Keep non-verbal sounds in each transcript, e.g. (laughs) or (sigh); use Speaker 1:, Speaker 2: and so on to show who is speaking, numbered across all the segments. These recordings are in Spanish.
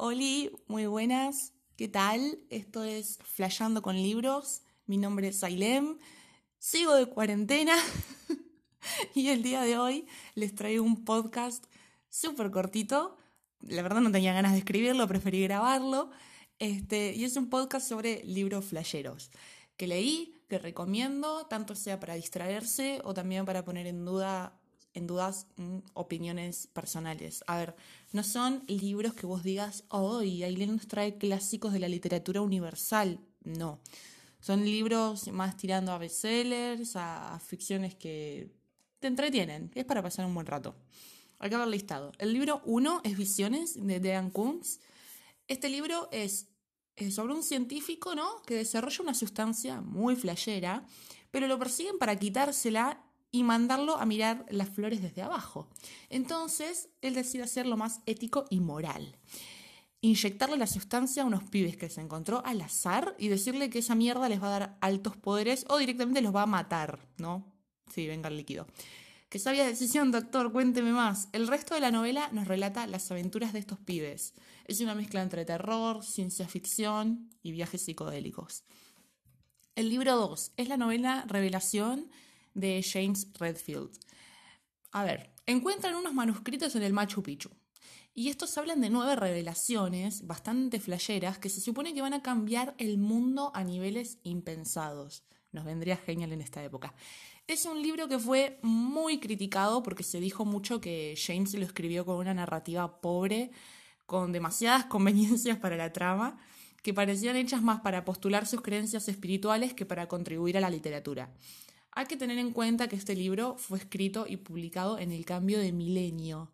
Speaker 1: Oli, muy buenas. ¿Qué tal? Esto es Flayando con Libros. Mi nombre es Ailem. Sigo de cuarentena (laughs) y el día de hoy les traigo un podcast súper cortito. La verdad no tenía ganas de escribirlo, preferí grabarlo. Este, y es un podcast sobre libros flayeros que leí, que recomiendo, tanto sea para distraerse o también para poner en duda en dudas mm, opiniones personales. A ver, no son libros que vos digas, oh, y Aileen nos trae clásicos de la literatura universal. No. Son libros más tirando a bestsellers, a ficciones que te entretienen. Es para pasar un buen rato. Acá va el listado. El libro 1 es Visiones de Dean Kuntz. Este libro es, es sobre un científico, ¿no? Que desarrolla una sustancia muy flashera, pero lo persiguen para quitársela y mandarlo a mirar las flores desde abajo. Entonces, él decide hacer lo más ético y moral. Inyectarle la sustancia a unos pibes que se encontró al azar y decirle que esa mierda les va a dar altos poderes o directamente los va a matar, ¿no? Sí, venga el líquido. Qué sabia decisión, doctor, cuénteme más. El resto de la novela nos relata las aventuras de estos pibes. Es una mezcla entre terror, ciencia ficción y viajes psicodélicos. El libro 2 es la novela Revelación de James Redfield. A ver, encuentran unos manuscritos en el Machu Picchu. Y estos hablan de nueve revelaciones bastante flayeras que se supone que van a cambiar el mundo a niveles impensados. Nos vendría genial en esta época. Es un libro que fue muy criticado porque se dijo mucho que James lo escribió con una narrativa pobre, con demasiadas (laughs) conveniencias para la trama, que parecían hechas más para postular sus creencias espirituales que para contribuir a la literatura. Hay que tener en cuenta que este libro fue escrito y publicado en el cambio de milenio.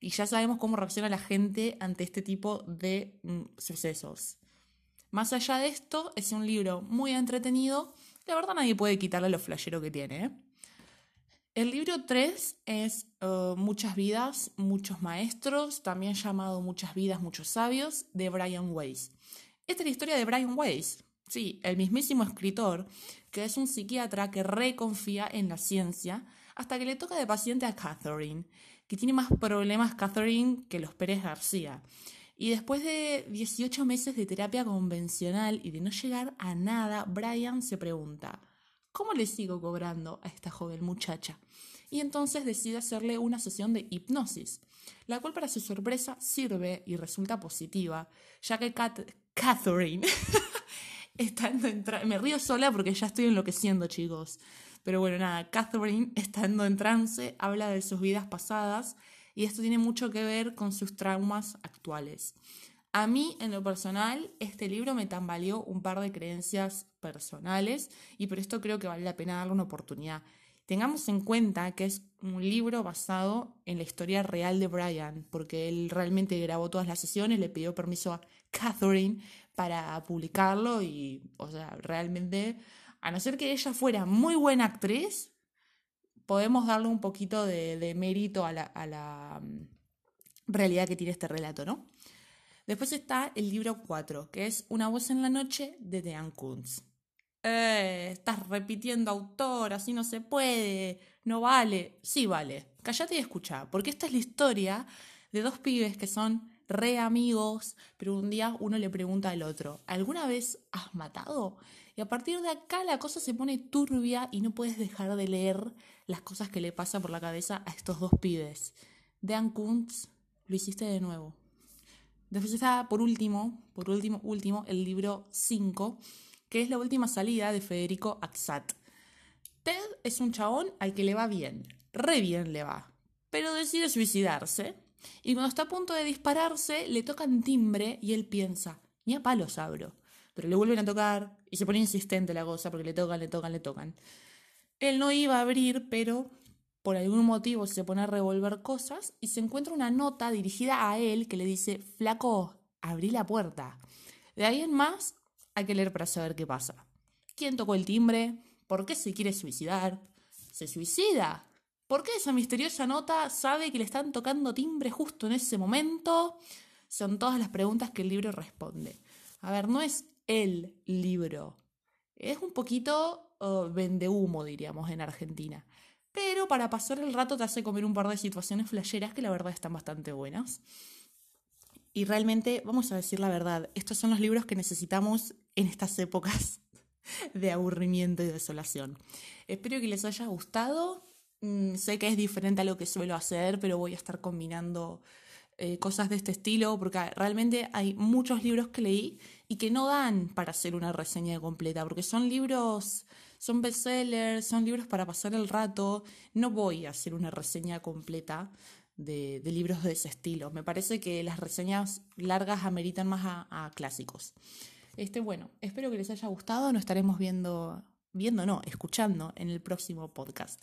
Speaker 1: Y ya sabemos cómo reacciona la gente ante este tipo de mm, sucesos. Más allá de esto, es un libro muy entretenido. La verdad nadie puede quitarle lo flashero que tiene. ¿eh? El libro 3 es uh, Muchas vidas, muchos maestros, también llamado Muchas vidas, muchos sabios, de Brian Weiss. Esta es la historia de Brian Weiss, sí, el mismísimo escritor que es un psiquiatra que reconfía en la ciencia hasta que le toca de paciente a Catherine, que tiene más problemas Catherine que los Pérez García. Y después de 18 meses de terapia convencional y de no llegar a nada, Brian se pregunta, ¿cómo le sigo cobrando a esta joven muchacha? Y entonces decide hacerle una sesión de hipnosis, la cual para su sorpresa sirve y resulta positiva, ya que Catherine (laughs) estando en me río sola porque ya estoy enloqueciendo, chicos. Pero bueno, nada, Catherine, (laughs) estando en trance, habla de sus vidas pasadas y esto tiene mucho que ver con sus traumas actuales. A mí, en lo personal, este libro me tambaleó un par de creencias personales y por esto creo que vale la pena darle una oportunidad. Tengamos en cuenta que es un libro basado en la historia real de Brian, porque él realmente grabó todas las sesiones, le pidió permiso a Catherine para publicarlo y, o sea, realmente, a no ser que ella fuera muy buena actriz, podemos darle un poquito de, mérito a la, mm, realidad que tiene este relato, ¿no? Después está el libro 4, que es Una voz en la noche de Dean Kuntz. Eh, estás repitiendo autor, así no se puede, no vale. Sí vale, callate y escucha, porque esta es la historia de dos pibes que son re amigos, pero un día uno le pregunta al otro, ¿alguna vez has matado? Y a partir de acá la cosa se pone turbia y no puedes dejar de leer las cosas que le pasan por la cabeza a estos dos pibes. Dean Kuntz, lo hiciste de nuevo. Después está, por último, por último, último, el libro 5, que es la última salida de Federico Axat. Ted es un chabón al que le va bien, re bien le va, pero decide suicidarse y cuando está a punto de dispararse, le tocan timbre y él piensa, ni a palos abro. Pero le vuelven a tocar y se pone insistente la cosa porque le tocan, le tocan, le tocan. Él no iba a abrir, pero por algún motivo se pone a revolver cosas y se encuentra una nota dirigida a él que le dice, flaco, abrí la puerta. De ahí en más, hay que leer para saber qué pasa. ¿Quién tocó el timbre? ¿Por qué se quiere suicidar? ¿Se suicida? ¿Por qué esa misteriosa nota sabe que le están tocando timbre justo en ese momento? Son todas las preguntas que el libro responde. A ver, no es el libro. Es un poquito uh, vende humo, diríamos, en Argentina. Pero para pasar el rato te hace comer un par de situaciones flasheras que la verdad están bastante buenas. Y realmente, vamos a decir la verdad, estos son los libros que necesitamos en estas épocas (laughs) de aburrimiento y desolación. Espero que les haya gustado. Mm, sé que es diferente a lo que suelo hacer, pero voy a estar combinando eh, cosas de este estilo porque realmente hay muchos libros que leí y que no dan para hacer una reseña completa, porque son libros, son bestsellers, son libros para pasar el rato. No voy a hacer una reseña completa de, libros de ese estilo. Me parece que las reseñas largas ameritan más a, a clásicos. Este, bueno, espero que les haya gustado. Nos estaremos viendo, viendo, no, escuchando en el próximo podcast.